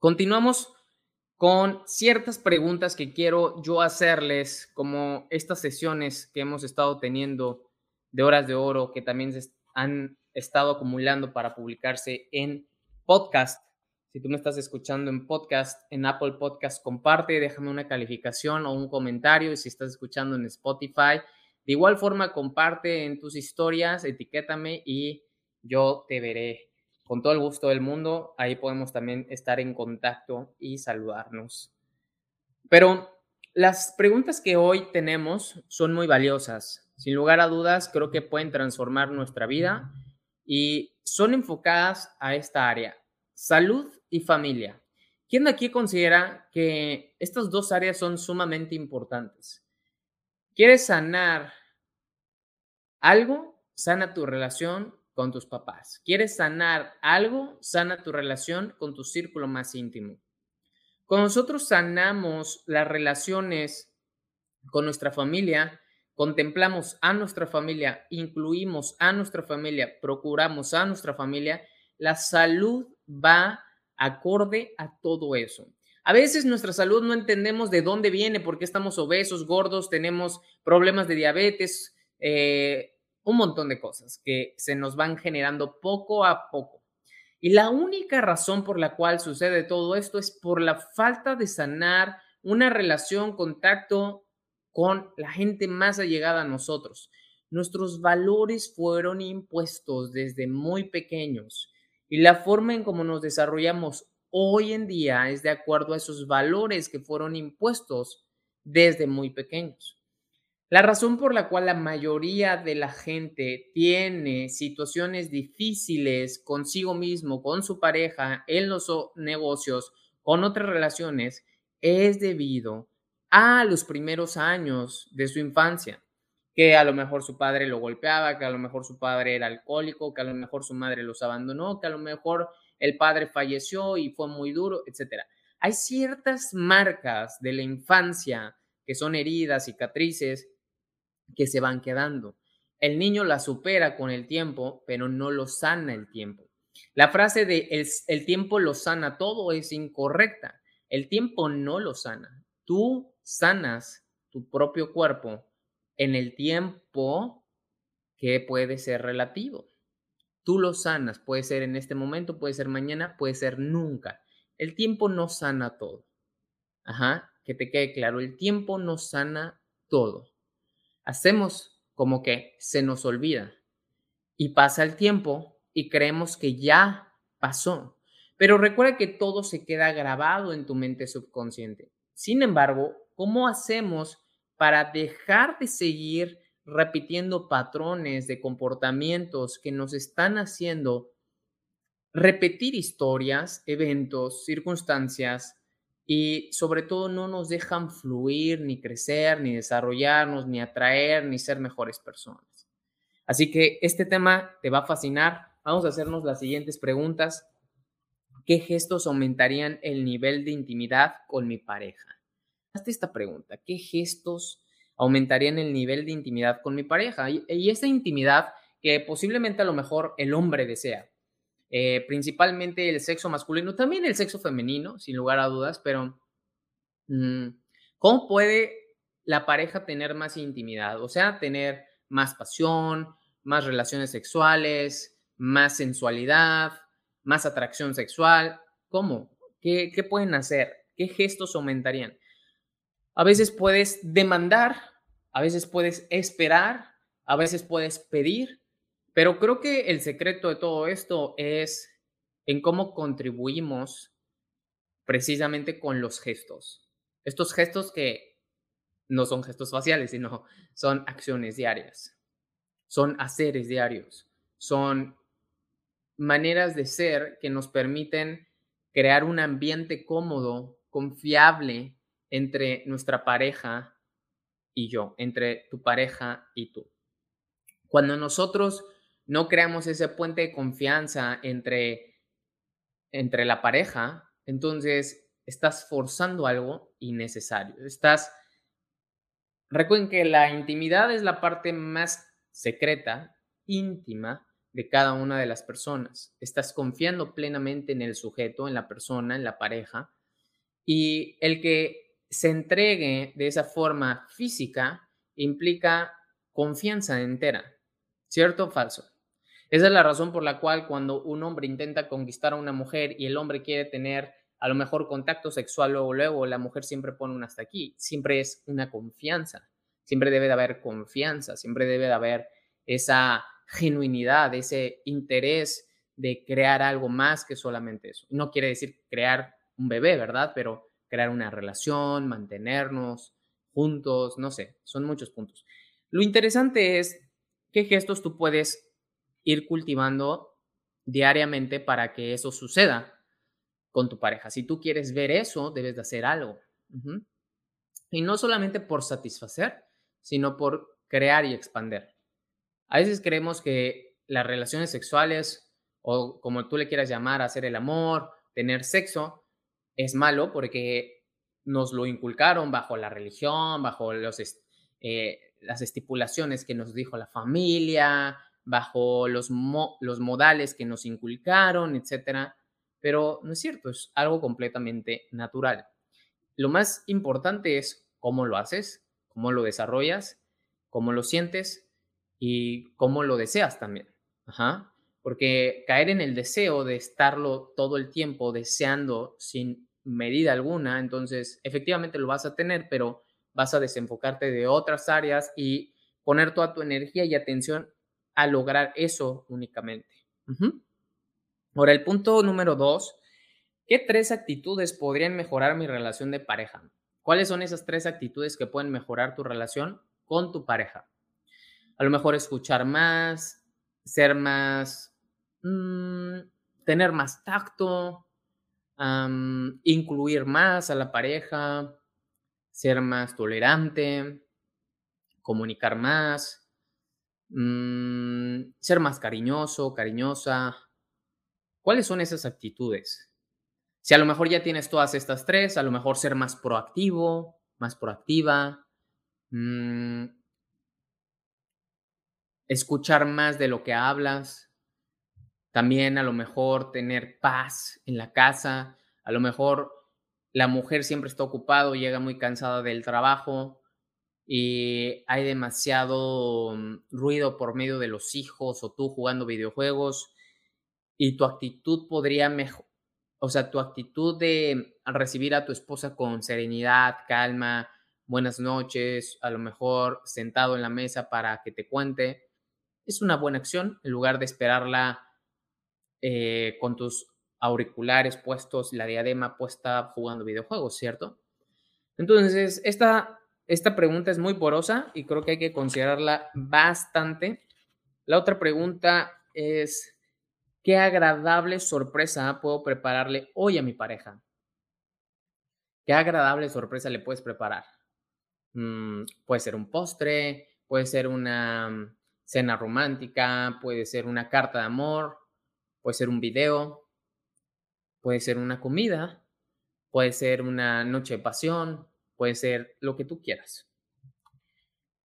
Continuamos con ciertas preguntas que quiero yo hacerles, como estas sesiones que hemos estado teniendo de horas de oro, que también se han estado acumulando para publicarse en podcast. Si tú me estás escuchando en podcast, en Apple Podcast, comparte, déjame una calificación o un comentario. Y si estás escuchando en Spotify, de igual forma, comparte en tus historias, etiquétame y yo te veré con todo el gusto del mundo, ahí podemos también estar en contacto y saludarnos. Pero las preguntas que hoy tenemos son muy valiosas. Sin lugar a dudas, creo que pueden transformar nuestra vida y son enfocadas a esta área, salud y familia. ¿Quién de aquí considera que estas dos áreas son sumamente importantes? ¿Quieres sanar algo? Sana tu relación con tus papás. ¿Quieres sanar algo? Sana tu relación con tu círculo más íntimo. Cuando nosotros sanamos las relaciones con nuestra familia, contemplamos a nuestra familia, incluimos a nuestra familia, procuramos a nuestra familia, la salud va acorde a todo eso. A veces nuestra salud no entendemos de dónde viene, porque estamos obesos, gordos, tenemos problemas de diabetes, eh, un montón de cosas que se nos van generando poco a poco. Y la única razón por la cual sucede todo esto es por la falta de sanar una relación, contacto con la gente más allegada a nosotros. Nuestros valores fueron impuestos desde muy pequeños y la forma en cómo nos desarrollamos hoy en día es de acuerdo a esos valores que fueron impuestos desde muy pequeños. La razón por la cual la mayoría de la gente tiene situaciones difíciles consigo mismo, con su pareja, en los negocios, con otras relaciones, es debido a los primeros años de su infancia, que a lo mejor su padre lo golpeaba, que a lo mejor su padre era alcohólico, que a lo mejor su madre los abandonó, que a lo mejor el padre falleció y fue muy duro, etc. Hay ciertas marcas de la infancia que son heridas, cicatrices, que se van quedando. El niño la supera con el tiempo, pero no lo sana el tiempo. La frase de el, tiempo lo sana todo es incorrecta. El tiempo no lo sana. Tú sanas tu propio cuerpo en el tiempo que puede ser relativo. Tú lo sanas, puede ser en este momento, puede ser mañana, puede ser nunca. El tiempo no sana todo. Ajá, que te quede claro, el tiempo no sana todo hacemos como que se nos olvida y pasa el tiempo y creemos que ya pasó. Pero recuerda que todo se queda grabado en tu mente subconsciente. Sin embargo, ¿cómo hacemos para dejar de seguir repitiendo patrones de comportamientos que nos están haciendo repetir historias, eventos, circunstancias y sobre todo no nos dejan fluir, ni crecer, ni desarrollarnos, ni atraer, ni ser mejores personas. Así que este tema te va a fascinar. Vamos a hacernos las siguientes preguntas. ¿Qué gestos aumentarían el nivel de intimidad con mi pareja? Hazte esta pregunta. ¿Qué gestos aumentarían el nivel de intimidad con mi pareja? Y, y esa intimidad que posiblemente a lo mejor el hombre desea. Eh, principalmente el sexo masculino, también el sexo femenino, sin lugar a dudas, pero mm, ¿cómo puede la pareja tener más intimidad? O sea, tener más pasión, más relaciones sexuales, más sensualidad, más atracción sexual. ¿Cómo? ¿Qué, qué pueden hacer? ¿Qué gestos aumentarían? A veces puedes demandar, a veces puedes esperar, a veces puedes pedir, pero creo que el secreto de todo esto es en cómo contribuimos precisamente con los gestos. Estos gestos que no son gestos faciales, sino son acciones diarias, son haceres diarios, son maneras de ser que nos permiten crear un ambiente cómodo, confiable entre nuestra pareja y yo, entre tu pareja y tú. Cuando nosotros no creamos ese puente de confianza entre, entre la pareja, entonces estás forzando algo innecesario. Estás Recuerden que la intimidad es la parte más secreta, íntima de cada una de las personas. Estás confiando plenamente en el sujeto, en la persona, en la pareja. Y el que se entregue de esa forma física implica confianza entera. ¿Cierto o falso? Esa es la razón por la cual cuando un hombre intenta conquistar a una mujer y el hombre quiere tener a lo mejor contacto sexual luego, luego, la mujer siempre pone un hasta aquí. Siempre es una confianza. Siempre debe de haber confianza. Siempre debe de haber esa genuinidad, ese interés de crear algo más que solamente eso. No quiere decir crear un bebé, ¿verdad? Pero crear una relación, mantenernos juntos, no sé, son muchos puntos. Lo interesante es qué gestos tú puedes ir cultivando diariamente para que eso suceda con tu pareja. Si tú quieres ver eso, debes de hacer algo. Y no solamente por satisfacer, sino por crear y expander. A veces creemos que las relaciones sexuales, o como tú le quieras llamar, hacer el amor, tener sexo, es malo porque nos lo inculcaron bajo la religión, bajo eh, las estipulaciones que nos dijo la familia, bajo los, los modales que nos inculcaron, etcétera pero no es cierto, es algo completamente natural. Lo más importante es cómo lo haces, cómo lo desarrollas, cómo lo sientes y cómo lo deseas también. Ajá. Porque caer en el deseo de estarlo todo el tiempo deseando sin medida alguna, entonces efectivamente lo vas a tener, pero vas a desenfocarte de otras áreas y poner toda tu energía y atención lograr eso únicamente. Ahora, el punto número dos, ¿qué tres actitudes podrían mejorar mi relación de pareja? ¿Cuáles son esas tres actitudes que pueden mejorar tu relación con tu pareja? A lo mejor escuchar más, ser más, mm, tener más tacto, incluir más a la pareja, ser más tolerante, comunicar más, mm, ser más cariñoso, cariñosa, ¿Cuáles son esas actitudes? Si a lo mejor ya tienes todas estas tres, a lo mejor ser más proactivo, más proactiva, mm, escuchar más de lo que hablas, también a lo mejor tener paz en la casa, a lo mejor la mujer siempre está ocupada, llega muy cansada del trabajo y hay demasiado mm, ruido por medio de los hijos o tú jugando videojuegos y tu actitud podría mejor, o sea, tu actitud de recibir a tu esposa con serenidad, calma, buenas noches, a lo mejor sentado en la mesa para que te cuente, es una buena acción en lugar de esperarla eh, con tus auriculares puestos, la diadema puesta jugando videojuegos, ¿cierto? Entonces, esta, esta pregunta es muy porosa y creo que hay que considerarla bastante. La otra pregunta es, ¿Qué agradable sorpresa puedo prepararle hoy a mi pareja? ¿Qué agradable sorpresa le puedes preparar? Mm, puede ser un postre, puede ser una mm, cena romántica, puede ser una carta de amor, puede ser un video, puede ser una comida, puede ser una noche de pasión, puede ser lo que tú quieras.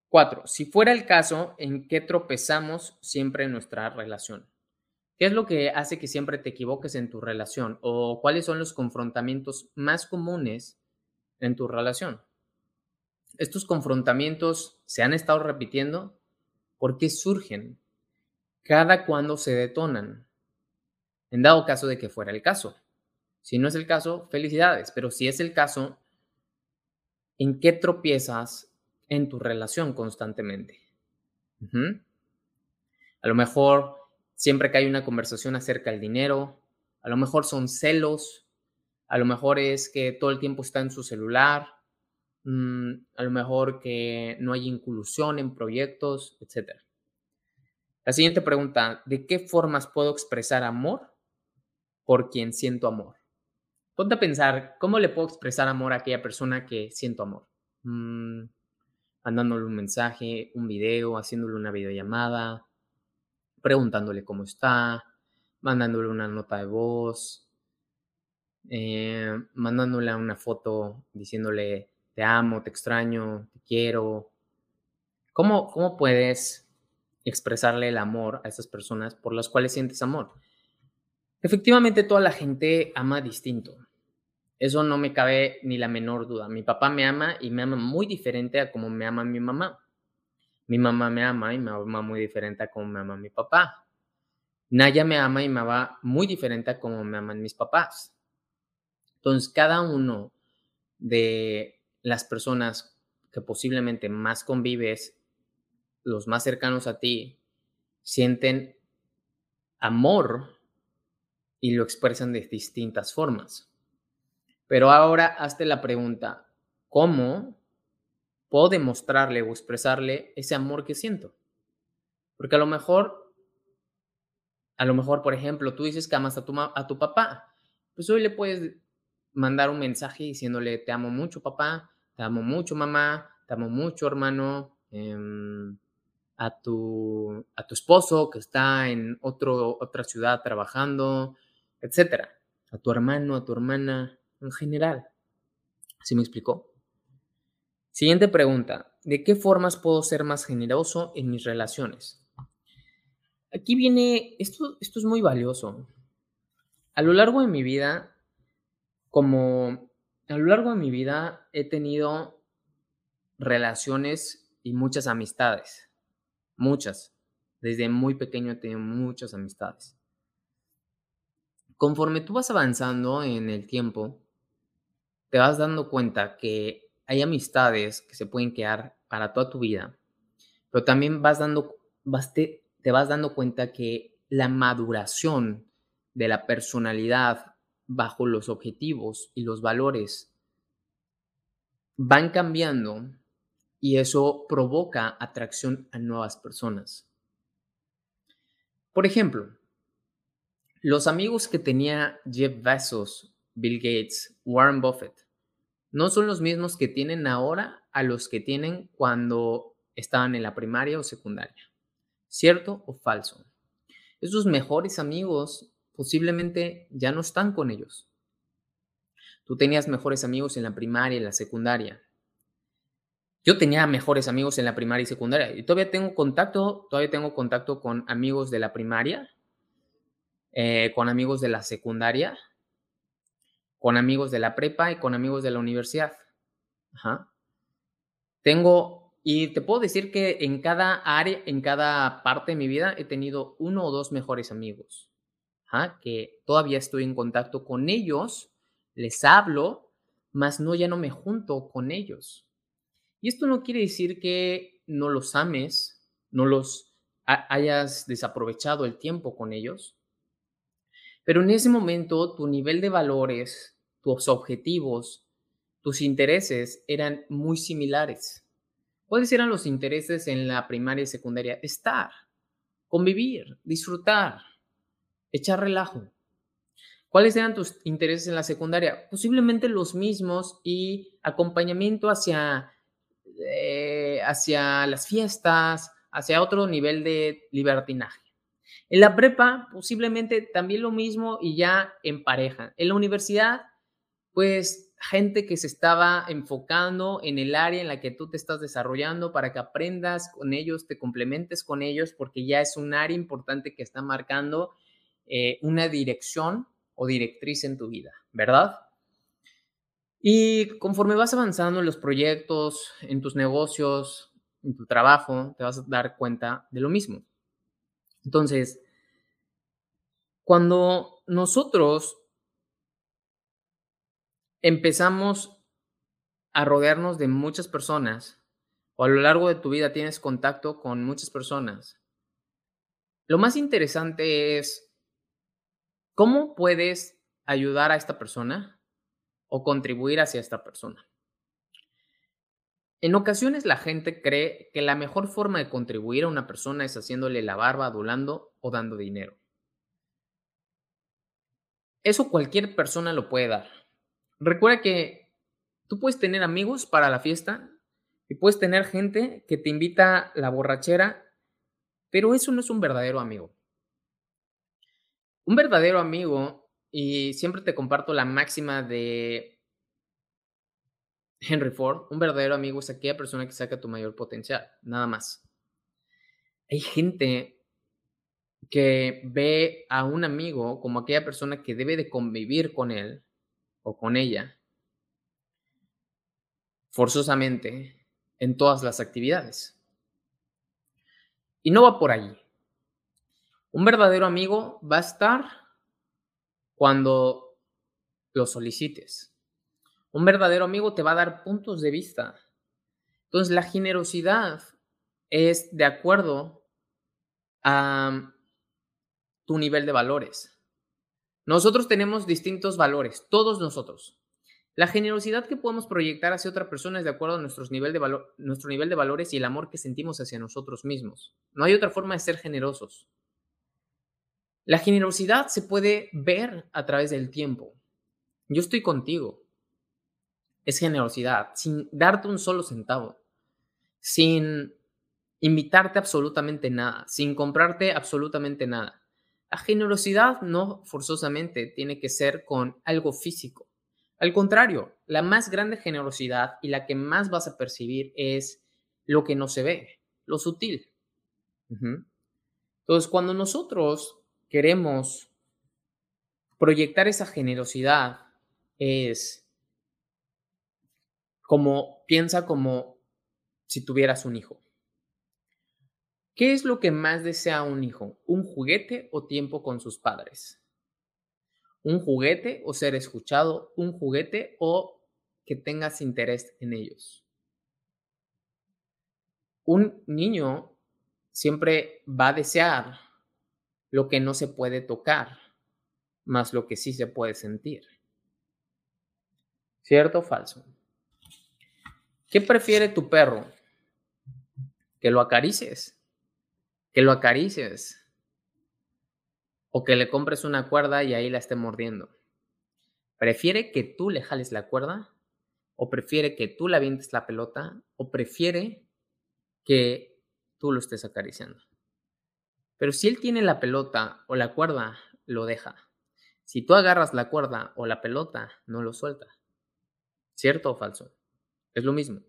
Cuatro, si fuera el caso, ¿en qué tropezamos siempre en nuestra relación? ¿Qué es lo que hace que siempre te equivoques en tu relación? ¿O cuáles son los confrontamientos más comunes en tu relación? ¿Estos confrontamientos se han estado repitiendo? ¿Por qué surgen? cada cuando se detonan, en dado caso de que fuera el caso. Si no es el caso, felicidades, pero si es el caso, ¿en qué tropiezas en tu relación constantemente? A lo mejor siempre que hay una conversación acerca del dinero, a lo mejor son celos, a lo mejor es que todo el tiempo está en su celular, mm, a lo mejor que no hay inclusión en proyectos, etc. La siguiente pregunta, ¿de qué formas puedo expresar amor por quien siento amor? Ponte a pensar, ¿cómo le puedo expresar amor a aquella persona que siento amor? Mm, mandándole un mensaje, un video, haciéndole una videollamada, preguntándole cómo está, mandándole una nota de voz, eh, mandándole una foto diciéndole te amo, te extraño, te quiero. ¿Cómo, ¿Cómo puedes expresarle el amor a esas personas por las cuales sientes amor? Efectivamente, toda la gente ama distinto. Eso no me cabe ni la menor duda. Mi papá me ama y me ama muy diferente a como me ama mi mamá. Mi mamá me ama y me ama muy diferente a como me ama mi papá. Naya me ama y me ama muy diferente a como me aman mis papás. Entonces, cada uno de las personas que posiblemente más convives, los más cercanos a ti, sienten amor y lo expresan de distintas formas. Pero ahora hazte la pregunta, ¿cómo puedo demostrarle o expresarle ese amor que siento. Porque a lo mejor, a lo mejor, por ejemplo, tú dices que amas a tu, a tu papá. Pues hoy le puedes mandar un mensaje diciéndole, te amo mucho papá, te amo mucho mamá, te amo mucho hermano, em, a, tu, a tu esposo que está en otro, otra ciudad trabajando, etcétera. A tu hermano, a tu hermana, en general. ¿Sí me explicó? Siguiente pregunta. ¿De qué formas puedo ser más generoso en mis relaciones? Aquí viene, esto, esto es muy valioso. A lo largo de mi vida, como a lo largo de mi vida he tenido relaciones y muchas amistades. Muchas. Desde muy pequeño he tenido muchas amistades. Conforme tú vas avanzando en el tiempo, te vas dando cuenta que hay amistades que se pueden quedar para toda tu vida, pero también vas dando, te, te vas dando cuenta que la maduración de la personalidad bajo los objetivos y los valores van cambiando y eso provoca atracción a nuevas personas. Por ejemplo, los amigos que tenía Jeff Bezos, Bill Gates, Warren Buffett, no son los mismos que tienen ahora a los que tienen cuando estaban en la primaria o secundaria. ¿Cierto o falso? Esos mejores amigos posiblemente ya no están con ellos. Tú tenías mejores amigos en la primaria y la secundaria. Yo tenía mejores amigos en la primaria y secundaria. Y todavía tengo contacto, todavía tengo contacto con amigos de la primaria, eh, con amigos de la secundaria, con amigos de la prepa y con amigos de la universidad. Tengo, y te puedo decir que en cada área, en cada parte de mi vida he tenido uno o dos mejores amigos, que todavía estoy en contacto con ellos, les hablo, mas no ya no me junto con ellos. Y esto no quiere decir que no los ames, no los hayas desaprovechado el tiempo con ellos, pero en ese momento tu nivel de valores, tus objetivos, tus intereses eran muy similares. ¿Cuáles eran los intereses en la primaria y secundaria? Estar, convivir, disfrutar, echar relajo. ¿Cuáles eran tus intereses en la secundaria? Posiblemente los mismos y acompañamiento hacia, eh, hacia las fiestas, hacia otro nivel de libertinaje. En la prepa, posiblemente también lo mismo y ya en pareja. En la universidad, pues gente que se estaba enfocando en el área en la que tú te estás desarrollando para que aprendas con ellos, te complementes con ellos, porque ya es un área importante que está marcando eh, una dirección o directriz en tu vida, ¿verdad? Y conforme vas avanzando en los proyectos, en tus negocios, en tu trabajo, te vas a dar cuenta de lo mismo. Entonces, cuando nosotros empezamos a rodearnos de muchas personas, o a lo largo de tu vida tienes contacto con muchas personas, lo más interesante es cómo puedes ayudar a esta persona o contribuir hacia esta persona. En ocasiones la gente cree que la mejor forma de contribuir a una persona es haciéndole la barba, adulando o dando dinero. Eso cualquier persona lo puede dar. Recuerda que tú puedes tener amigos para la fiesta y puedes tener gente que te invita a la borrachera, pero eso no es un verdadero amigo. Un verdadero amigo, y siempre te comparto la máxima de Henry Ford, un verdadero amigo es aquella persona que saca tu mayor potencial, nada más. Hay gente que ve a un amigo como aquella persona que debe de convivir con él o con ella forzosamente en todas las actividades. Y no va por allí. Un verdadero amigo va a estar cuando lo solicites. Un verdadero amigo te va a dar puntos de vista. Entonces, la generosidad es de acuerdo a tu nivel de valores. Nosotros tenemos distintos valores, todos nosotros. La generosidad que podemos proyectar hacia otra persona es de acuerdo a nuestro nivel de, nuestro nivel de valores y el amor que sentimos hacia nosotros mismos. No hay otra forma de ser generosos. La generosidad se puede ver a través del tiempo. Yo estoy contigo es generosidad, sin darte un solo centavo, sin invitarte absolutamente nada, sin comprarte absolutamente nada. La generosidad no forzosamente tiene que ser con algo físico. Al contrario, la más grande generosidad y la que más vas a percibir es lo que no se ve, lo sutil. Entonces, cuando nosotros queremos proyectar esa generosidad, es como piensa como si tuvieras un hijo. ¿Qué es lo que más desea un hijo? ¿Un juguete o tiempo con sus padres? ¿Un juguete o ser escuchado? ¿Un juguete o que tengas interés en ellos? Un niño siempre va a desear lo que no se puede tocar, más lo que sí se puede sentir. ¿Cierto o falso? ¿Qué prefiere tu perro? Que lo acaricies. Que lo acaricies. O que le compres una cuerda y ahí la esté mordiendo. ¿Prefiere que tú le jales la cuerda? ¿O prefiere que tú le avientes la pelota? ¿O prefiere que tú lo estés acariciando? Pero si él tiene la pelota o la cuerda, lo deja. Si tú agarras la cuerda o la pelota, no lo suelta. ¿Cierto o falso? Es lo mismo.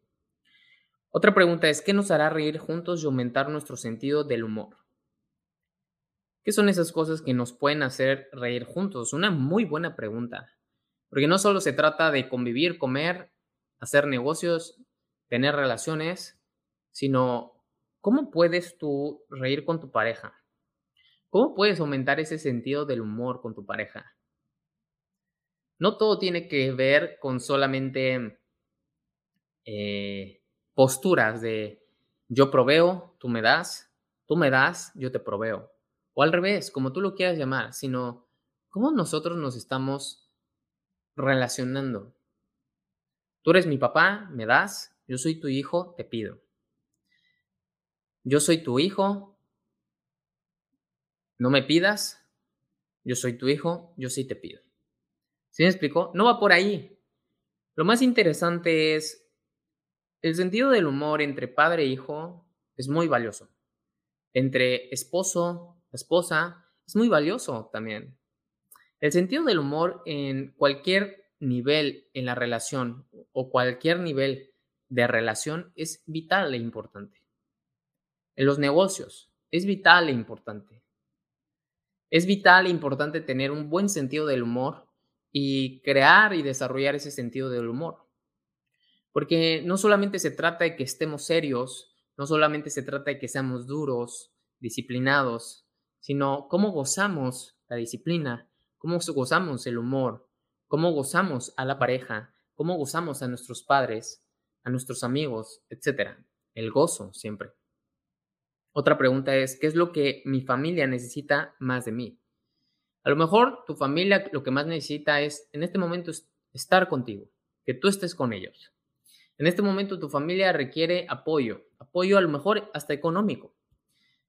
Otra pregunta es, ¿qué nos hará reír juntos y aumentar nuestro sentido del humor? ¿Qué son esas cosas que nos pueden hacer reír juntos? Una muy buena pregunta. Porque no solo se trata de convivir, comer, hacer negocios, tener relaciones, sino cómo puedes tú reír con tu pareja. ¿Cómo puedes aumentar ese sentido del humor con tu pareja? No todo tiene que ver con solamente eh, posturas de yo proveo, tú me das, tú me das, yo te proveo. O al revés, como tú lo quieras llamar, sino cómo nosotros nos estamos relacionando. Tú eres mi papá, me das, yo soy tu hijo, te pido. Yo soy tu hijo, no me pidas, yo soy tu hijo, yo sí te pido. ¿Sí me explicó? No va por ahí. Lo más interesante es el sentido del humor entre padre e hijo es muy valioso. Entre esposo, esposa, es muy valioso también. El sentido del humor en cualquier nivel en la relación o cualquier nivel de relación es vital e importante. En los negocios es vital e importante. Es vital e importante tener un buen sentido del humor y crear y desarrollar ese sentido del humor. Porque no solamente se trata de que estemos serios, no solamente se trata de que seamos duros, disciplinados, sino cómo gozamos la disciplina, cómo gozamos el humor, cómo gozamos a la pareja, cómo gozamos a nuestros padres, a nuestros amigos, etc. El gozo siempre. Otra pregunta es, ¿qué es lo que mi familia necesita más de mí? A lo mejor tu familia lo que más necesita es, en este momento, estar contigo, que tú estés con ellos. En este momento tu familia requiere apoyo, apoyo a lo mejor hasta económico.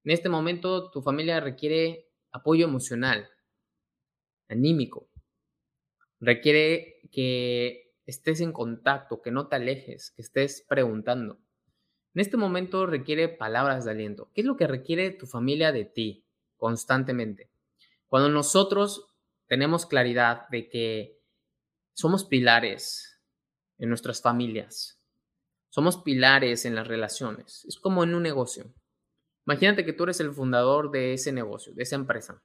En este momento tu familia requiere apoyo emocional, anímico. Requiere que estés en contacto, que no te alejes, que estés preguntando. En este momento requiere palabras de aliento. ¿Qué es lo que requiere tu familia de ti constantemente? Cuando nosotros tenemos claridad de que somos pilares en nuestras familias, somos pilares en las relaciones, es como en un negocio. Imagínate que tú eres el fundador de ese negocio, de esa empresa.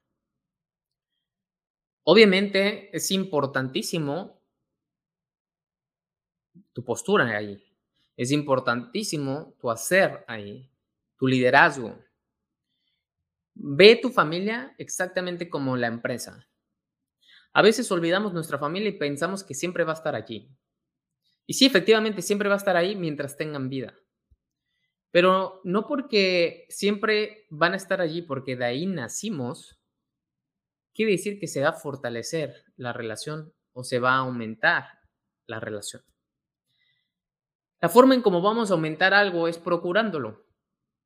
Obviamente es importantísimo tu postura ahí. Es importantísimo tu hacer ahí, tu liderazgo. Ve tu familia exactamente como la empresa. A veces olvidamos nuestra familia y pensamos que siempre va a estar allí. Y sí, efectivamente, siempre va a estar ahí mientras tengan vida. Pero no porque siempre van a estar allí, porque de ahí nacimos, quiere decir que se va a fortalecer la relación o se va a aumentar la relación. La forma en cómo vamos a aumentar algo es procurándolo.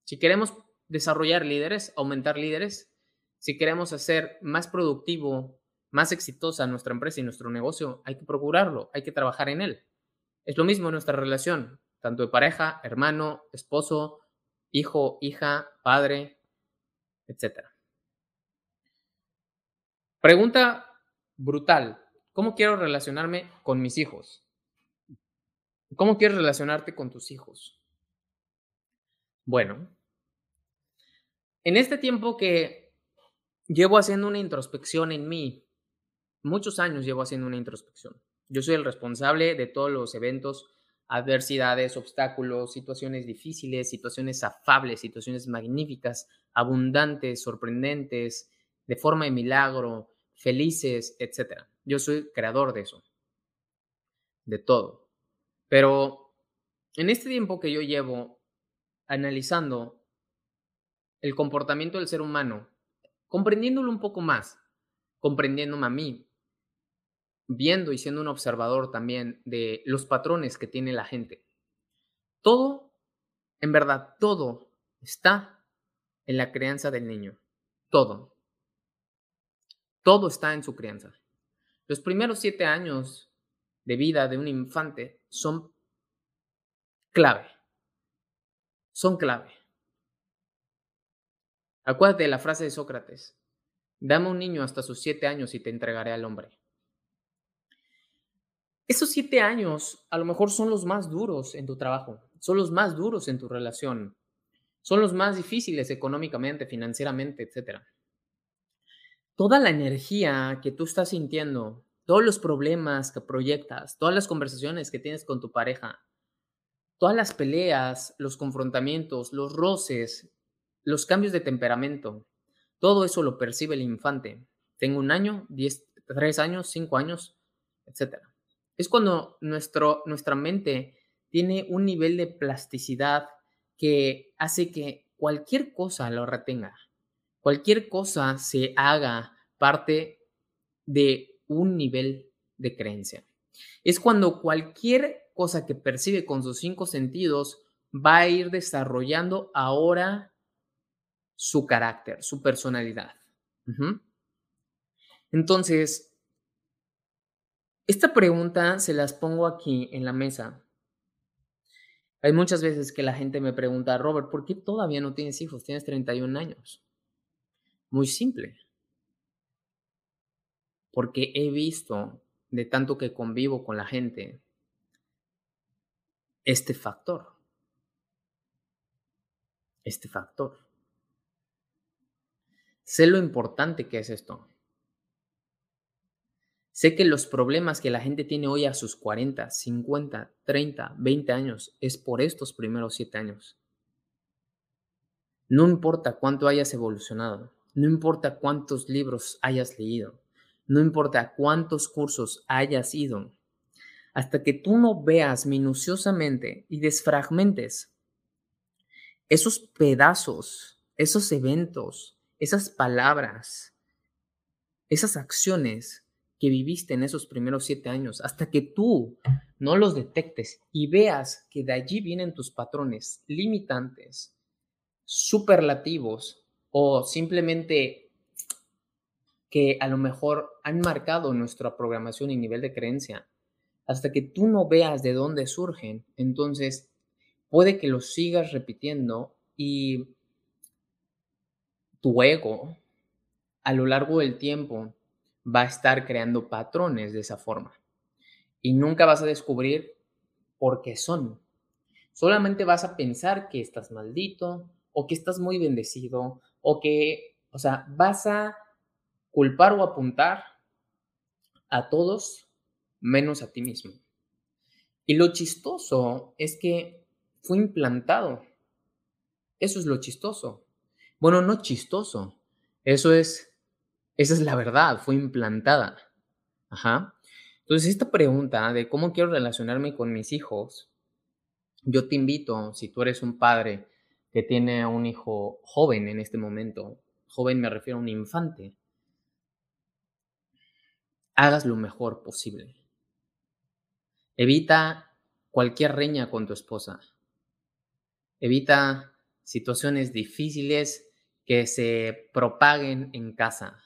Si queremos desarrollar líderes, aumentar líderes, si queremos hacer más productivo, más exitosa nuestra empresa y nuestro negocio, hay que procurarlo, hay que trabajar en él. Es lo mismo en nuestra relación, tanto de pareja, hermano, esposo, hijo, hija, padre, etc. Pregunta brutal. ¿Cómo quiero relacionarme con mis hijos? ¿Cómo quieres relacionarte con tus hijos? Bueno, en este tiempo que llevo haciendo una introspección en mí, muchos años llevo haciendo una introspección. Yo soy el responsable de todos los eventos, adversidades, obstáculos, situaciones difíciles, situaciones afables, situaciones magníficas, abundantes, sorprendentes, de forma de milagro, felices, etc. Yo soy creador de eso, de todo. Pero en este tiempo que yo llevo analizando el comportamiento del ser humano, comprendiéndolo un poco más, comprendiéndome a mí, viendo y siendo un observador también de los patrones que tiene la gente. Todo, en verdad, todo está en la crianza del niño. Todo. Todo está en su crianza. Los primeros siete años de vida de un infante son clave. Son clave. Acuérdate de la frase de Sócrates. Dame un niño hasta sus siete años y te entregaré al hombre. Esos siete años a lo mejor son los más duros en tu trabajo, son los más duros en tu relación, son los más difíciles económicamente, financieramente, etc. Toda la energía que tú estás sintiendo todos los problemas que proyectas, todas las conversaciones que tienes con tu pareja, todas las peleas, los confrontamientos, los roces, los cambios de temperamento, todo eso lo percibe el infante. Tengo un año, diez, tres años, cinco años, etc. Es cuando nuestro, nuestra mente tiene un nivel de plasticidad que hace que cualquier cosa lo retenga, cualquier cosa se haga parte de un nivel de creencia. Es cuando cualquier cosa que percibe con sus cinco sentidos va a ir desarrollando ahora su carácter, su personalidad. Entonces, esta pregunta se las pongo aquí en la mesa. Hay muchas veces que la gente me pregunta, Robert, ¿por qué todavía no tienes hijos? Tienes 31 años. Muy simple porque he visto, de tanto que convivo con la gente, este factor. Este factor. Sé lo importante que es esto. Sé que los problemas que la gente tiene hoy a sus 40, 50, 30, 20 años es por estos primeros 7 años. No importa cuánto hayas evolucionado, no importa cuántos libros hayas leído, no importa cuántos cursos hayas ido, hasta que tú no veas minuciosamente y desfragmentes esos pedazos, esos eventos, esas palabras, esas acciones que viviste en esos primeros siete años, hasta que tú no los detectes y veas que de allí vienen tus patrones limitantes, superlativos o simplemente que a lo mejor han marcado nuestra programación y nivel de creencia, hasta que tú no veas de dónde surgen, entonces puede que los sigas repitiendo y tu ego a lo largo del tiempo va a estar creando patrones de esa forma. Y nunca vas a descubrir por qué son. Solamente vas a pensar que estás maldito o que estás muy bendecido o que, o sea, vas a culpar o apuntar a todos menos a ti mismo. Y lo chistoso es que fue implantado. Eso es lo chistoso. Bueno, no chistoso. Eso es esa es la verdad, fue implantada. Ajá. Entonces, esta pregunta de cómo quiero relacionarme con mis hijos, yo te invito, si tú eres un padre que tiene un hijo joven en este momento, joven me refiero a un infante, hagas lo mejor posible. Evita cualquier reña con tu esposa. Evita situaciones difíciles que se propaguen en casa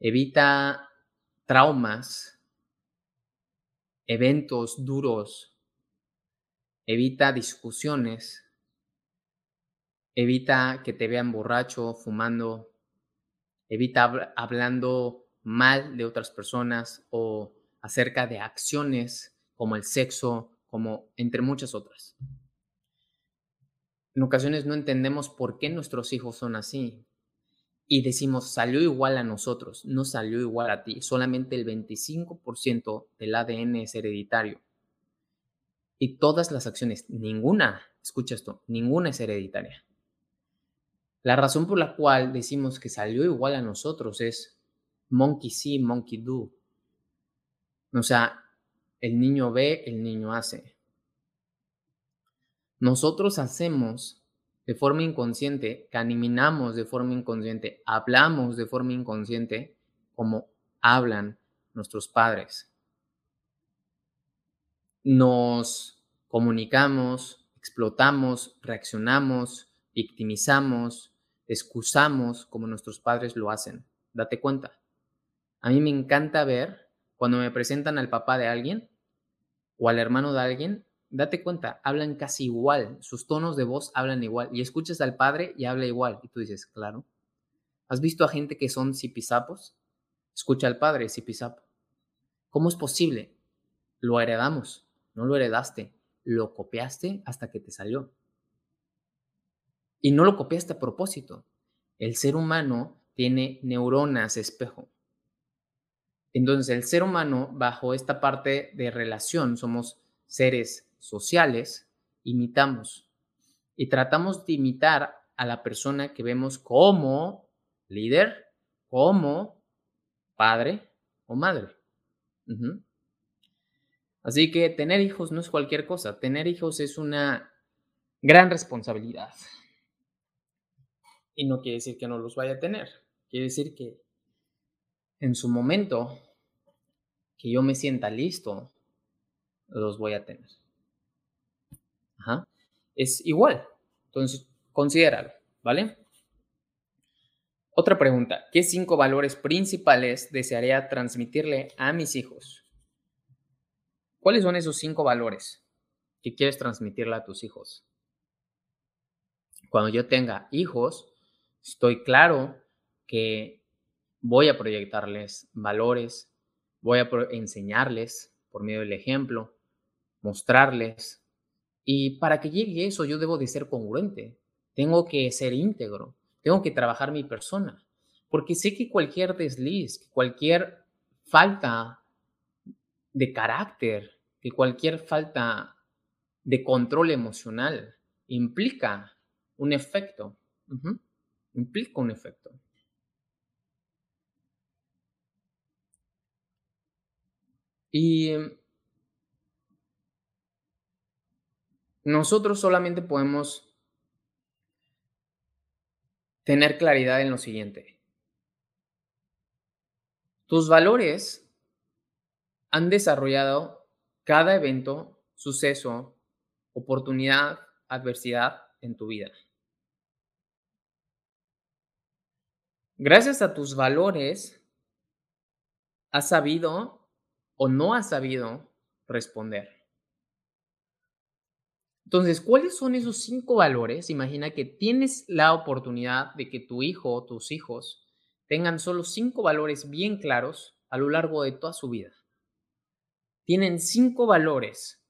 evita traumas, eventos duros, evita discusiones, evita que te vean borracho, fumando, evita hablando mal de otras personas o acerca de acciones como el sexo, como entre muchas otras. En ocasiones no entendemos por qué nuestros hijos son así, y decimos, salió igual a nosotros, no salió igual a ti, solamente el 25% del ADN es hereditario. Y todas las acciones, ninguna, escucha esto, ninguna es hereditaria. La razón por la cual decimos que salió igual a nosotros es monkey see, monkey do. O sea, el niño ve, el niño hace. Nosotros hacemos de forma inconsciente, caminamos de forma inconsciente, hablamos de forma inconsciente como hablan nuestros padres. Nos comunicamos, explotamos, reaccionamos, victimizamos, excusamos como nuestros padres lo hacen. Date cuenta. A mí me encanta ver cuando me presentan al papá de alguien o al hermano de alguien date cuenta, hablan casi igual, sus tonos de voz hablan igual, y escuchas al padre y habla igual, y tú dices, claro. ¿Has visto a gente que son zipisapos? Escucha al padre, zipisapo. ¿Cómo es posible? Lo heredamos, no lo heredaste, lo copiaste hasta que te salió. Y no lo copiaste a propósito. El ser humano tiene neuronas espejo. Entonces, el ser humano, bajo esta parte de relación, somos seres sociales, imitamos y tratamos de imitar a la persona que vemos como líder, como padre o madre. Así que tener hijos no es cualquier cosa, tener hijos es una gran responsabilidad. Y no quiere decir que no los vaya a tener, quiere decir que en su momento que yo me sienta listo, los voy a tener. Es igual. Entonces, considéralo, ¿vale? Otra pregunta. ¿Qué cinco valores principales desearía transmitirle a mis hijos? ¿Cuáles son esos cinco valores que quieres transmitirle a tus hijos? Cuando yo tenga hijos, estoy claro que voy a proyectarles valores, voy a enseñarles por medio del ejemplo, mostrarles y para que llegue eso, yo debo de ser congruente, tengo que ser íntegro, tengo que trabajar mi persona, porque sé que cualquier desliz, cualquier falta de carácter, que cualquier falta de control emocional implica un efecto, uh -huh. implica un efecto. Y nosotros solamente podemos tener claridad en lo siguiente. Tus valores han desarrollado cada evento, suceso, oportunidad, adversidad en tu vida. Gracias a tus valores, has sabido o no has sabido responder. Entonces, ¿cuáles son esos cinco valores? Imagina que tienes la oportunidad de que tu hijo o tus hijos tengan solo cinco valores bien claros a lo largo de toda su vida. Tienen cinco valores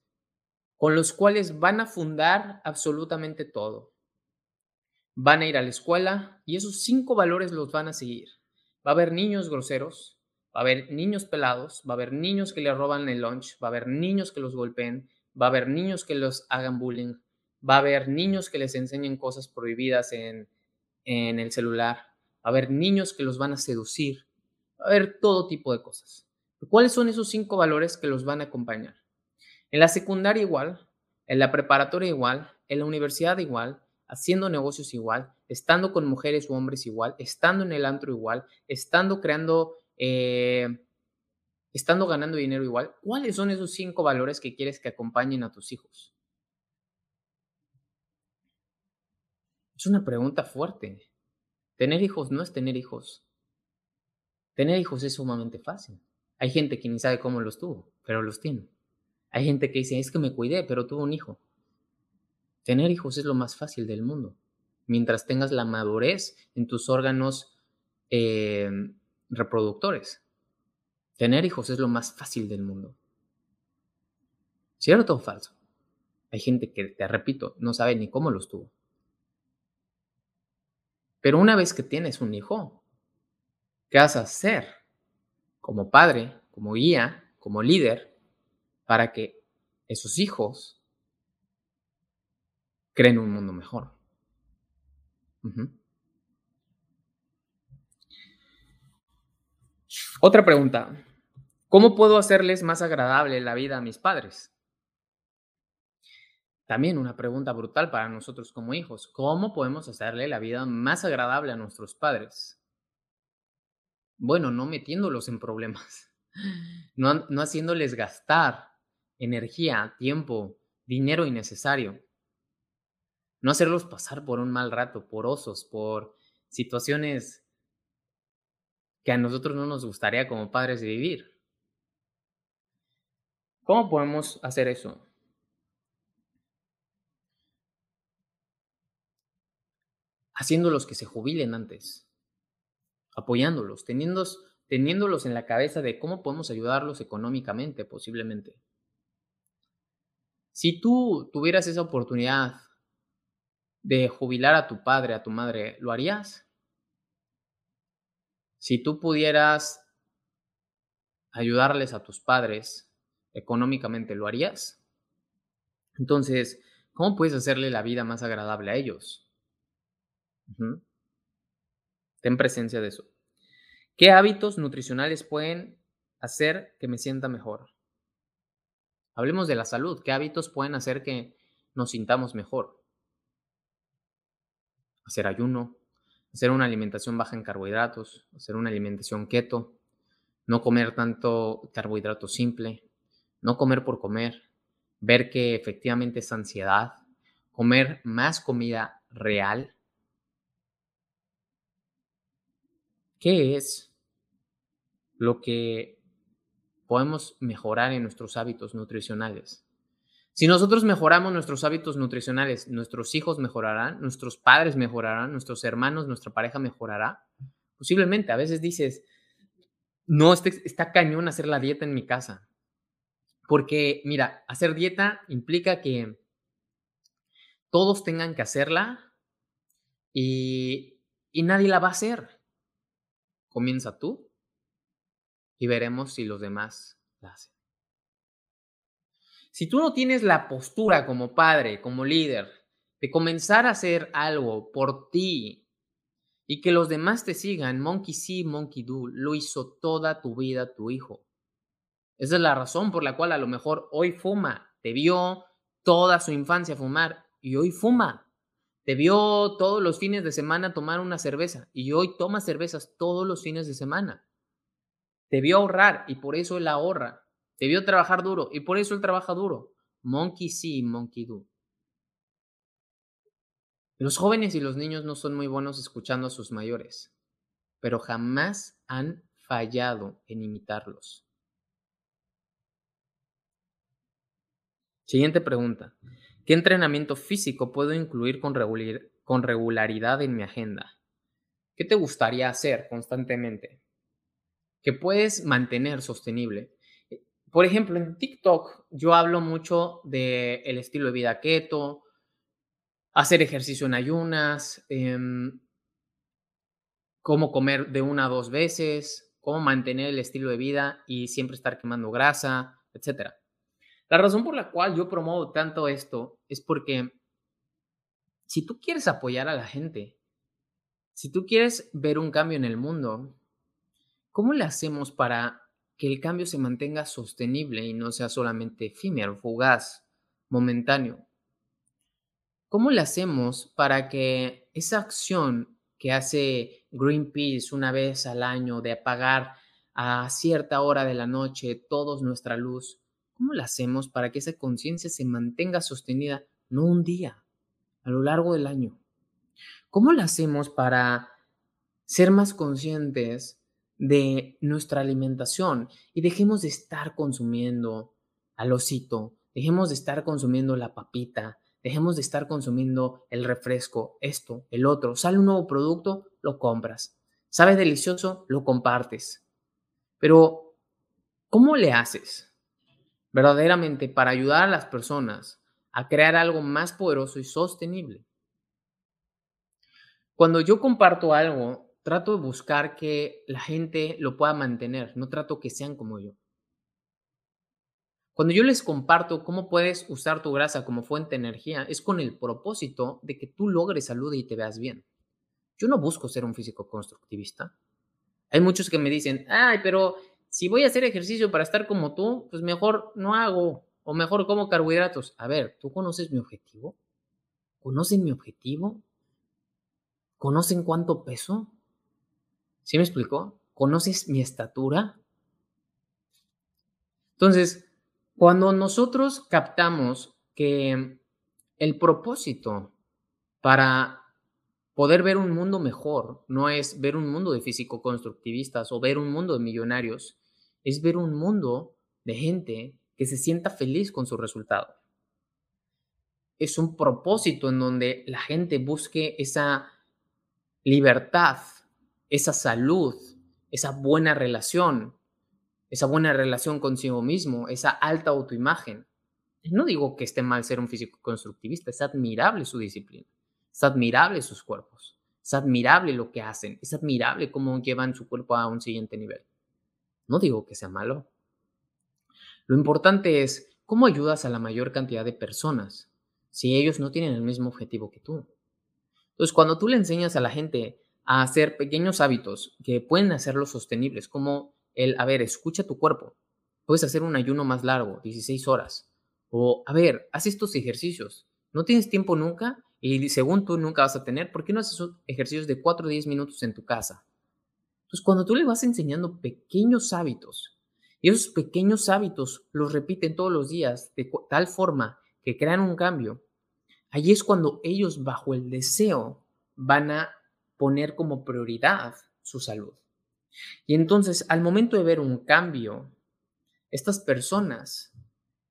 con los cuales van a fundar absolutamente todo. Van a ir a la escuela y esos cinco valores los van a seguir. Va a haber niños groseros, va a haber niños pelados, va a haber niños que le roban el lunch, va a haber niños que los golpeen, va a haber niños que los hagan bullying, va a haber niños que les enseñen cosas prohibidas en, en el celular, va a haber niños que los van a seducir, va a haber todo tipo de cosas. ¿Cuáles son esos cinco valores que los van a acompañar? En la secundaria igual, en la preparatoria igual, en la universidad igual, haciendo negocios igual, estando con mujeres u hombres igual, estando en el antro igual, estando creando, eh, estando ganando dinero igual. ¿Cuáles son esos cinco valores que quieres que acompañen a tus hijos? Es una pregunta fuerte. Tener hijos no es tener hijos. Tener hijos es sumamente fácil. Hay gente que ni sabe cómo los tuvo, pero los tiene. Hay gente que dice, es que me cuidé, pero tuve un hijo. Tener hijos es lo más fácil del mundo. Mientras tengas la madurez en tus órganos eh, reproductores. Tener hijos es lo más fácil del mundo. ¿Cierto o falso? Hay gente que, te repito, no sabe ni cómo los tuvo. Pero una vez que tienes un hijo, ¿qué vas a hacer? Como padre, como guía, como líder, para que esos hijos creen un mundo mejor. Otra pregunta. ¿Cómo puedo hacerles más agradable la vida a mis padres? También una pregunta brutal para nosotros como hijos. ¿Cómo podemos hacerle la vida más agradable a nuestros padres? Bueno, no metiéndolos en problemas, no, no haciéndoles gastar energía, tiempo, dinero innecesario. No hacerlos pasar por un mal rato, por osos, por situaciones que a nosotros no nos gustaría como padres vivir. ¿Cómo podemos hacer eso? Haciéndolos que se jubilen antes, apoyándolos, teniéndolos en la cabeza de cómo podemos ayudarlos económicamente, posiblemente. Si tú tuvieras esa oportunidad de jubilar a tu padre, a tu madre, ¿lo harías? Si tú pudieras ayudarles a tus padres económicamente, ¿lo harías? Entonces, ¿cómo puedes hacerle la vida más agradable a ellos? Ten presencia de eso. ¿Qué hábitos nutricionales pueden hacer que me sienta mejor? Hablemos de la salud. ¿Qué hábitos pueden hacer que nos sintamos mejor? Hacer ayuno, hacer una alimentación baja en carbohidratos, hacer una alimentación keto, no comer tanto carbohidrato simple, no comer por comer, ver que efectivamente es ansiedad, comer más comida real. ¿Qué es lo que podemos mejorar en nuestros hábitos nutricionales. Si nosotros mejoramos nuestros hábitos nutricionales, nuestros hijos mejorarán, nuestros padres mejorarán, nuestros hermanos, nuestra pareja mejorará. Posiblemente, a veces dices, no, este, está cañón hacer la dieta en mi casa. Porque, mira, hacer dieta implica que todos tengan que hacerla y, y nadie la va a hacer. Comienza tú y veremos si los demás la hacen. Si tú no tienes la postura como padre, como líder, de comenzar a hacer algo por ti y que los demás te sigan, monkey see, monkey do, lo hizo toda tu vida tu hijo. Esa es la razón por la cual a lo mejor hoy fuma. Te vio toda su infancia fumar y hoy fuma. Te vio todos los fines de semana tomar una cerveza y hoy toma cervezas todos los fines de semana. Te vio ahorrar y por eso él ahorra. Vio trabajar duro y por eso él trabaja duro. Monkey see, monkey do. Los jóvenes y los niños no son muy buenos escuchando a sus mayores, pero jamás han fallado en imitarlos. Siguiente pregunta. ¿Qué entrenamiento físico puedo incluir con, regularidad en mi agenda? ¿Qué te gustaría hacer constantemente? ¿Qué puedes mantener sostenible? Por ejemplo, en TikTok yo hablo mucho del el estilo de vida keto, hacer ejercicio en ayunas, em, cómo comer de una a dos veces, cómo mantener el estilo de vida y siempre estar quemando grasa, etc. La razón por la cual yo promuevo tanto esto es porque si tú quieres apoyar a la gente, si tú quieres ver un cambio en el mundo, ¿cómo le hacemos para que el cambio se mantenga sostenible y no sea solamente efímero, fugaz, momentáneo? ¿Cómo le hacemos para que esa acción que hace Greenpeace una vez al año de apagar a cierta hora de la noche todos nuestra luz, ¿cómo la hacemos para que esa conciencia se mantenga sostenida no un día, a lo largo del año? ¿Cómo la hacemos para ser más conscientes de nuestra alimentación y dejemos de estar consumiendo al osito, dejemos de estar consumiendo la papita, Dejemos de estar consumiendo el refresco, esto, el otro. Sale un nuevo producto, lo compras. Sabe delicioso, lo compartes. Pero, ¿cómo le haces verdaderamente para ayudar a las personas a crear algo más poderoso y sostenible? Cuando yo comparto algo, trato de buscar que la gente lo pueda mantener, no trato que sean como yo. Cuando yo les comparto cómo puedes usar tu grasa como fuente de energía, es con el propósito de que tú logres salud y te veas bien. Yo no busco ser un físico constructivista. Hay muchos que me dicen, ay, pero si voy a hacer ejercicio para estar como tú, pues mejor no hago o mejor como carbohidratos. A ver, ¿tú conoces mi objetivo? ¿Conocen mi objetivo? ¿Conocen cuánto peso? ¿Sí me explicó? ¿Conoces mi estatura? Entonces, cuando nosotros captamos que el propósito para poder ver un mundo mejor no es ver un mundo de físico-constructivistas o ver un mundo de millonarios, es ver un mundo de gente que se sienta feliz con su resultado. Es un propósito en donde la gente busque esa libertad, esa salud, esa buena relación, esa buena relación consigo mismo, esa alta autoimagen. No digo que esté mal ser un físico constructivista, es admirable su disciplina, es admirable sus cuerpos, es admirable lo que hacen, es admirable cómo llevan su cuerpo a un siguiente nivel. No digo que sea malo. Lo importante es cómo ayudas a la mayor cantidad de personas si ellos no tienen el mismo objetivo que tú. Entonces, cuando tú le enseñas a la gente a hacer pequeños hábitos que pueden hacerlos sostenibles, como el, a ver, escucha tu cuerpo. Puedes hacer un ayuno más largo, 16 horas. O, a ver, haz estos ejercicios. No tienes tiempo nunca y según tú nunca vas a tener, ¿por qué no haces ejercicios de 4 o 10 minutos en tu casa? Entonces, cuando tú le vas enseñando pequeños hábitos y esos pequeños hábitos los repiten todos los días de tal forma que crean un cambio, allí es cuando ellos bajo el deseo van a poner como prioridad su salud. Y entonces, al momento de ver un cambio, estas personas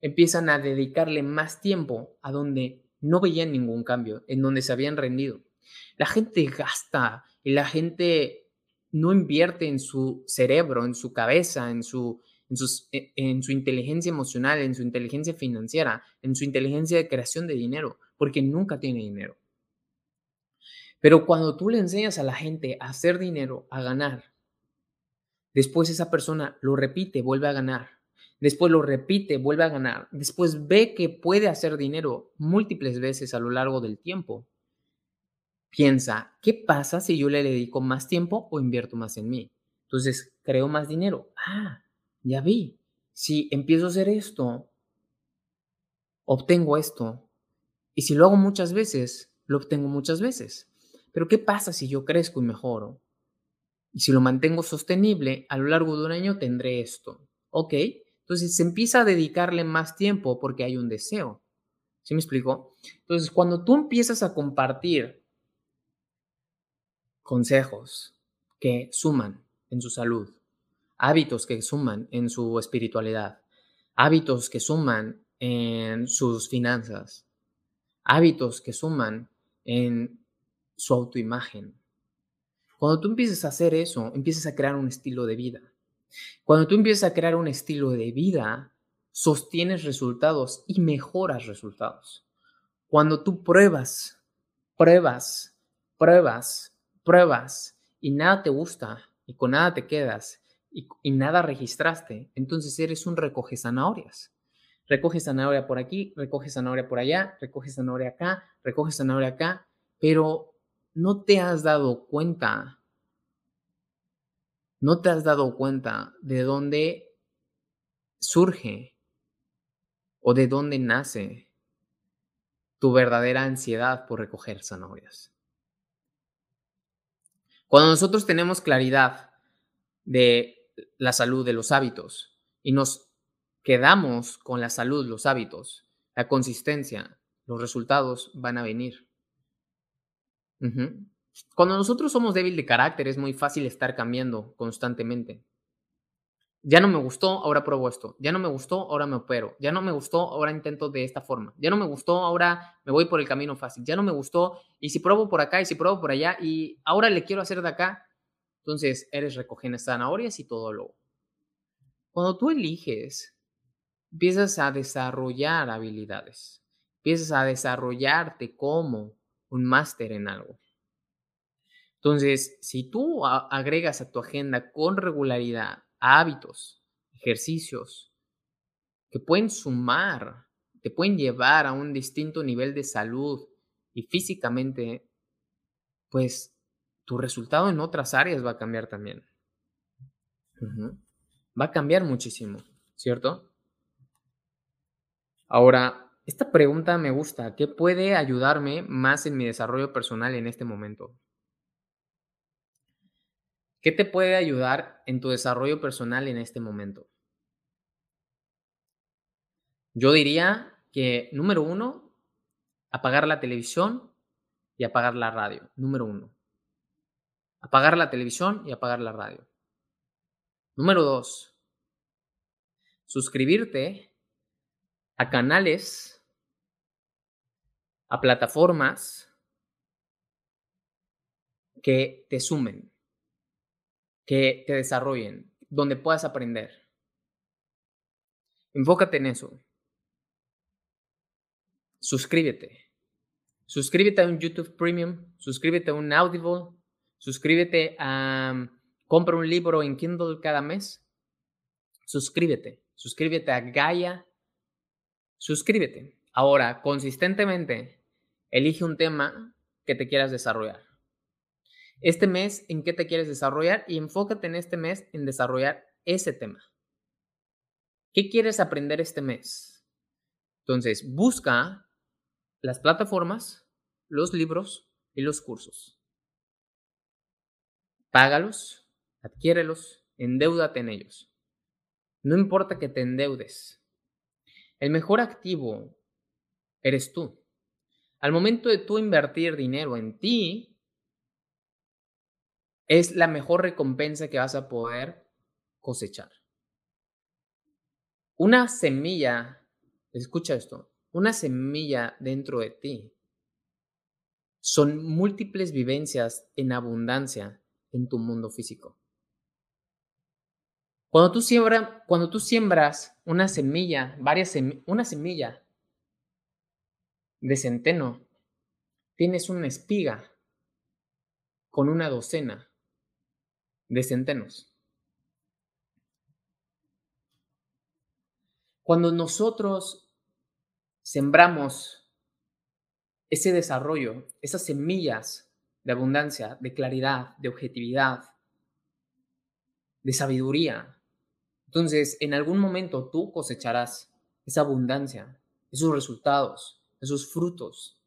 empiezan a dedicarle más tiempo a donde no veían ningún cambio, en donde se habían rendido. La gente gasta y la gente no invierte en su cerebro, en su cabeza, en su, en, e, su inteligencia emocional, en su inteligencia financiera, en su inteligencia de creación de dinero, porque nunca tiene dinero. Pero cuando tú le enseñas a la gente a hacer dinero, a ganar, Después esa persona lo repite, vuelve a ganar. Después lo repite, vuelve a ganar. Después ve que puede hacer dinero múltiples veces a lo largo del tiempo. Piensa, ¿qué pasa si yo le dedico más tiempo o invierto más en mí? Entonces, creo más dinero. Ah, ya vi. si empiezo a hacer esto, obtengo esto. Y si lo hago muchas veces, lo obtengo muchas veces. Pero ¿qué pasa si yo crezco y mejoro? Y si lo mantengo sostenible, a lo largo de un año tendré esto. ¿Ok? Entonces se empieza a dedicarle más tiempo porque hay un deseo. ¿Sí me explico? Entonces, cuando tú empiezas a compartir consejos que suman en su salud, hábitos que suman en su espiritualidad, hábitos que suman en sus finanzas, hábitos que suman en su autoimagen. Cuando tú empiezas a hacer eso, empiezas a crear un estilo de vida. Cuando tú empiezas a crear un estilo de vida, sostienes resultados y mejoras resultados. Cuando tú pruebas, pruebas, pruebas, pruebas y nada te gusta y con nada te quedas y, y nada registraste, entonces eres un recoge zanahorias. Recoge zanahoria por aquí, recoge zanahoria por allá, recoge zanahoria acá, recoge zanahoria acá, pero no te has dado cuenta, no te has dado cuenta de dónde surge o de dónde nace tu verdadera ansiedad por recoger zanahorias. Cuando nosotros tenemos claridad de la salud de los hábitos y nos quedamos con la salud, los hábitos, la consistencia, los resultados van a venir. Cuando nosotros somos débil de carácter es muy fácil estar cambiando constantemente. Ya no me gustó, ahora pruebo esto. Ya no me gustó, ahora me opero. Ya no me gustó, ahora intento de esta forma. Ya no me gustó, ahora me voy por el camino fácil. Ya no me gustó, y si pruebo por acá, y si pruebo por allá, y ahora le quiero hacer de acá. Entonces eres recogiendo zanahorias y todo lo. Cuando tú eliges, empiezas a desarrollar habilidades. Empiezas a desarrollarte como un máster en algo. Entonces, si tú agregas a tu agenda con regularidad hábitos, ejercicios que pueden sumar, te pueden llevar a un distinto nivel de salud y físicamente, pues tu resultado en otras áreas va a cambiar también. Va a cambiar muchísimo, ¿cierto? Ahora, esta pregunta me gusta. ¿Qué puede ayudarme más en mi desarrollo personal en este momento? ¿Qué te puede ayudar en tu desarrollo personal en este momento? Yo diría que, número uno, apagar la televisión y apagar la radio. Número uno. Apagar la televisión y apagar la radio. Número dos, suscribirte a canales a plataformas que te sumen, que te desarrollen, donde puedas aprender. Enfócate en eso. Suscríbete. Suscríbete a un YouTube Premium, suscríbete a un Audible, suscríbete a... compra un libro en Kindle cada mes. Suscríbete. Suscríbete a Gaia. Suscríbete. Ahora, consistentemente, elige un tema que te quieras desarrollar. Este mes, ¿en qué te quieres desarrollar? Y enfócate en este mes en desarrollar ese tema. ¿Qué quieres aprender este mes? Entonces, busca las plataformas, los libros y los cursos. Págalos, adquiérelos, endeudate en ellos. No importa que te endeudes. El mejor activo eres tú. Al momento de tú invertir dinero en ti, es la mejor recompensa que vas a poder cosechar. Una semilla, escucha esto, una semilla dentro de ti son múltiples vivencias en abundancia en tu mundo físico. Cuando tú, cuando tú siembras una semilla, varias una semilla de centeno, tienes una espiga con una docena de centenos. Cuando nosotros sembramos ese desarrollo, esas semillas de abundancia, de claridad, de objetividad, de sabiduría, Entonces, en algún momento tú cosecharás esa abundancia, esos resultados, esos frutos.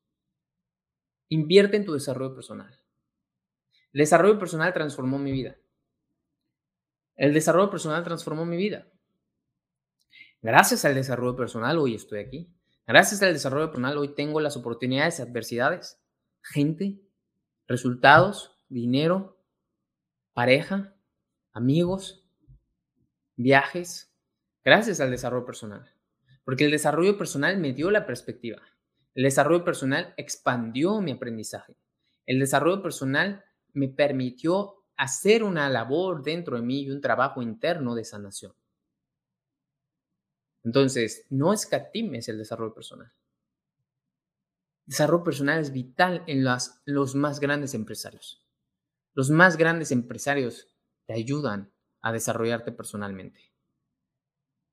Invierte en tu desarrollo personal. El desarrollo personal transformó mi vida. El desarrollo personal transformó mi vida. Gracias al desarrollo personal hoy estoy aquí. Gracias al desarrollo personal hoy tengo las oportunidades, adversidades, gente, resultados, dinero, pareja, amigos, viajes. Gracias al desarrollo personal. Porque el desarrollo personal me dio la perspectiva. El desarrollo personal expandió mi aprendizaje. El desarrollo personal me permitió hacer una labor dentro de mí y un trabajo interno de sanación. Entonces, no escatimes el desarrollo personal. Desarrollo personal es vital en los más grandes empresarios. Los más grandes empresarios te ayudan a desarrollarte personalmente.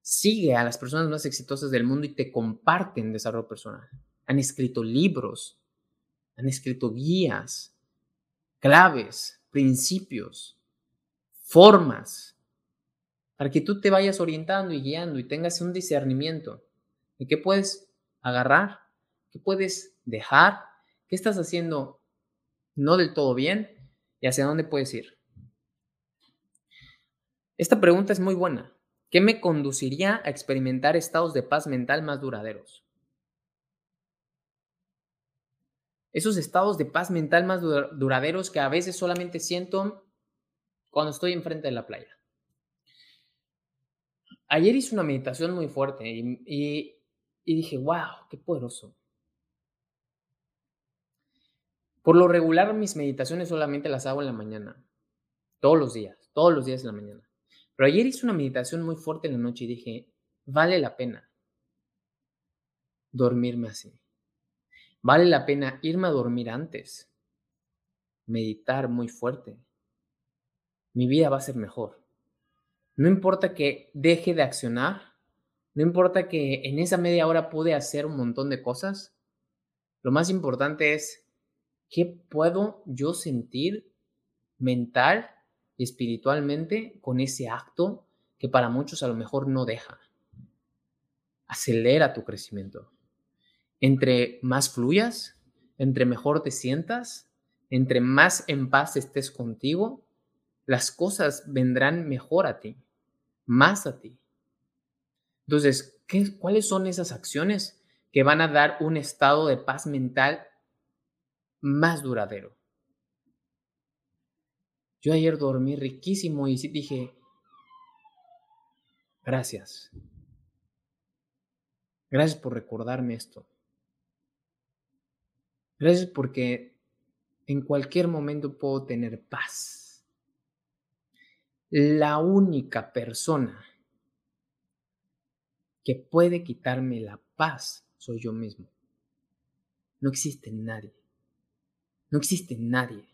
Sigue a las personas más exitosas del mundo y te comparten desarrollo personal. Han escrito libros, han escrito guías, claves, principios, formas, para que tú te vayas orientando y guiando y tengas un discernimiento de qué puedes agarrar, qué puedes dejar, qué estás haciendo no del todo bien y hacia dónde puedes ir. Esta pregunta es muy buena. ¿Qué me conduciría a experimentar estados de paz mental más duraderos? Esos estados de paz mental más duraderos que a veces solamente siento cuando estoy enfrente de la playa. Ayer hice una meditación muy fuerte y, dije, wow, qué poderoso. Por lo regular mis meditaciones solamente las hago en la mañana, todos los días, todos los días en la mañana. Pero ayer hice una meditación muy fuerte en la noche y dije, vale la pena dormirme así. Vale la pena irme a dormir antes. Meditar muy fuerte. Mi vida va a ser mejor. No importa que deje de accionar. No importa que en esa media hora pude hacer un montón de cosas. Lo más importante es qué puedo yo sentir mental espiritualmente con ese acto que para muchos a lo mejor no deja. Acelera tu crecimiento. Entre más fluyas, entre mejor te sientas, entre más en paz estés contigo, las cosas vendrán mejor a ti, más a ti. Entonces, ¿qué, ¿cuáles son esas acciones que van a dar un estado de paz mental más duradero? Yo ayer dormí riquísimo y dije, gracias. Gracias por recordarme esto. Gracias porque en cualquier momento puedo tener paz. La única persona que puede quitarme la paz soy yo mismo. No existe nadie. No existe nadie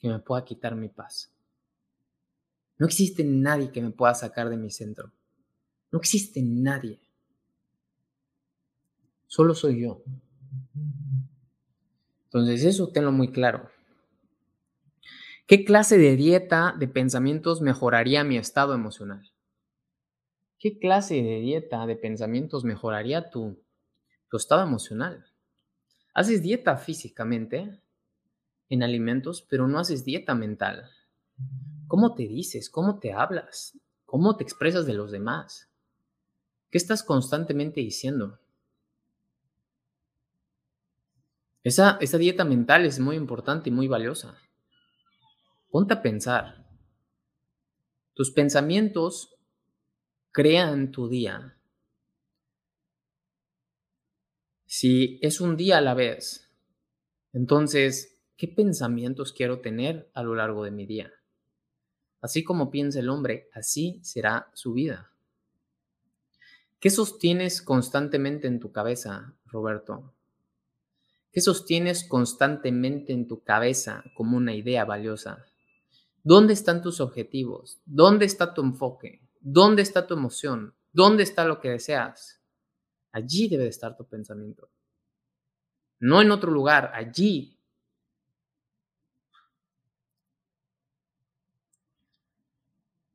que me pueda quitar mi paz. No existe nadie que me pueda sacar de mi centro. No existe nadie. Solo soy yo. Entonces eso tenlo muy claro. ¿Qué clase de dieta de pensamientos mejoraría mi estado emocional? ¿Qué clase de dieta de pensamientos mejoraría tu, tu estado emocional? ¿Haces dieta físicamente? en alimentos, pero no haces dieta mental. ¿Cómo te dices? ¿Cómo te hablas? ¿Cómo te expresas de los demás? ¿Qué estás constantemente diciendo? Esa, esa dieta mental es muy importante y muy valiosa. Ponte a pensar. Tus pensamientos crean tu día. Si es un día a la vez, entonces ¿Qué pensamientos quiero tener a lo largo de mi día? Así como piensa el hombre, así será su vida. ¿Qué sostienes constantemente en tu cabeza, Roberto? ¿Qué sostienes constantemente en tu cabeza como una idea valiosa? ¿Dónde están tus objetivos? ¿Dónde está tu enfoque? ¿Dónde está tu emoción? ¿Dónde está lo que deseas? Allí debe de estar tu pensamiento. No en otro lugar, allí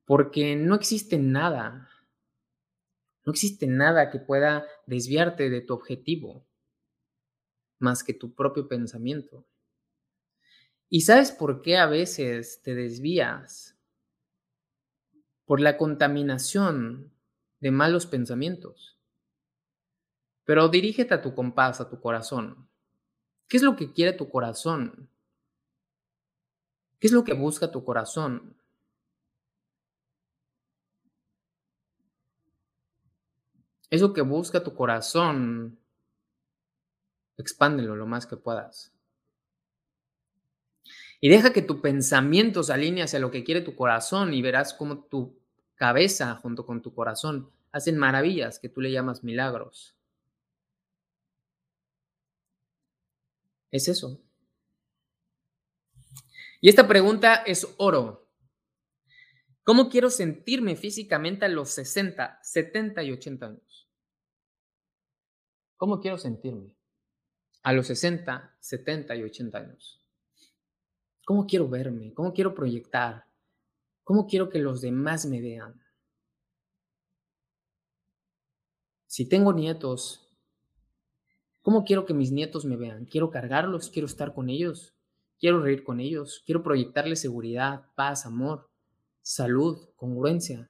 Porque no existe nada, no existe nada que pueda desviarte de tu objetivo más que tu propio pensamiento. ¿Y sabes por qué a veces te desvías? Por la contaminación de malos pensamientos. Pero dirígete a tu compás, a tu corazón. ¿Qué es lo que quiere tu corazón? ¿Qué es lo que busca tu corazón? Eso que busca tu corazón, expándelo lo más que puedas. Y deja que tu pensamiento se alinee hacia lo que quiere tu corazón y verás cómo tu cabeza junto con tu corazón hacen maravillas que tú le llamas milagros. Es eso. Y esta pregunta es oro. ¿Cómo quiero sentirme físicamente a los 60, 70 y 80 años? ¿Cómo quiero sentirme a los 60, 70 y 80 años? ¿Cómo quiero verme? ¿Cómo quiero proyectar? ¿Cómo quiero que los demás me vean? Si tengo nietos, ¿cómo quiero que mis nietos me vean? ¿Quiero cargarlos? ¿Quiero estar con ellos? ¿Quiero reír con ellos? ¿Quiero proyectarles seguridad, paz, amor, salud, congruencia?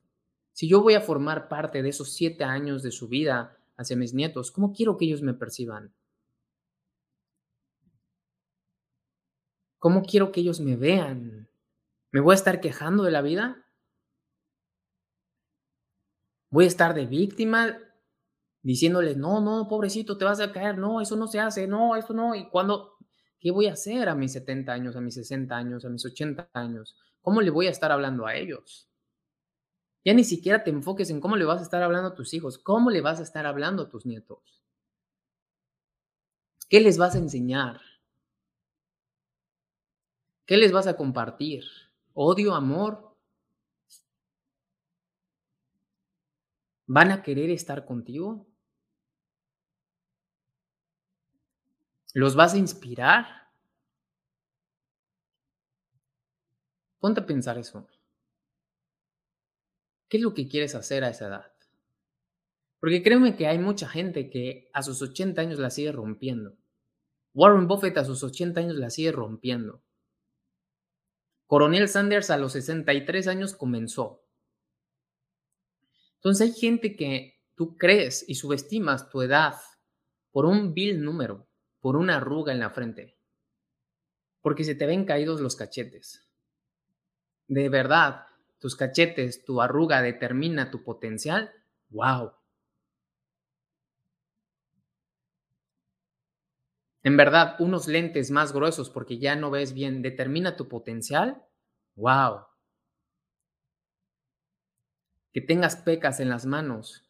Si yo voy a formar parte de esos siete años de su vida hacia mis nietos, ¿cómo quiero que ellos me perciban? ¿Cómo quiero que ellos me vean? ¿Me voy a estar quejando de la vida? ¿Voy a estar de víctima diciéndoles, no, no, pobrecito, te vas a caer, no, eso no se hace, no, eso no? ¿Y cuando, qué voy a hacer a mis 70 años, a mis 60 años, a mis 80 años? ¿Cómo le voy a estar hablando a ellos? Ya ni siquiera te enfoques en cómo le vas a estar hablando a tus hijos, cómo le vas a estar hablando a tus nietos. ¿Qué les vas a enseñar? ¿Qué les vas a compartir? ¿Odio, amor? ¿Van a querer estar contigo? ¿Los vas a inspirar? Ponte a pensar eso. ¿Qué es lo que quieres hacer a esa edad? Porque créeme que hay mucha gente que a sus 80 años la sigue rompiendo. Warren Buffett a sus 80 años la sigue rompiendo. Coronel Sanders a los 63 años comenzó. Entonces hay gente que tú crees y subestimas tu edad por un vil número, por una arruga en la frente, porque se te ven caídos los cachetes. De verdad, tus cachetes, tu arruga determina tu potencial. ¡Wow! En verdad, unos lentes más gruesos porque ya no ves bien, determina tu potencial. ¡Wow! Que tengas pecas en las manos.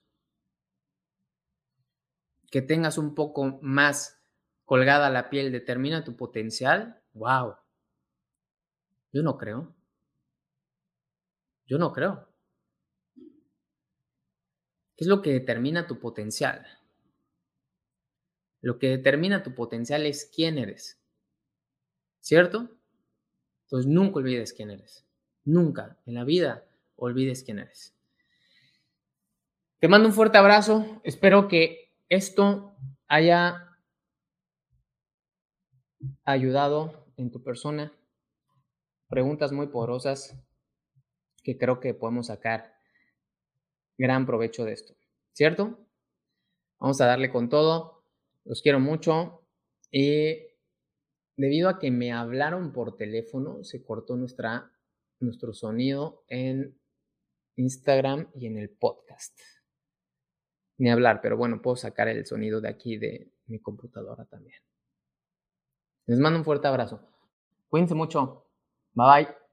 Que tengas un poco más colgada la piel, determina tu potencial. ¡Wow! Yo no creo. Yo no creo. ¿Qué es lo que determina tu potencial? Lo que determina tu potencial es quién eres. ¿Cierto? Entonces nunca olvides quién eres. Nunca en la vida olvides quién eres. Te mando un fuerte abrazo. Espero que esto haya ayudado en tu persona. Preguntas muy poderosas que creo que podemos sacar gran provecho de esto. ¿Cierto? Vamos a darle con todo. Los quiero mucho. Y debido a que me hablaron por teléfono, se cortó nuestra, nuestro sonido en Instagram y en el podcast. Ni hablar, pero bueno, puedo sacar el sonido de aquí de mi computadora también. Les mando un fuerte abrazo. Cuídense mucho. Bye bye.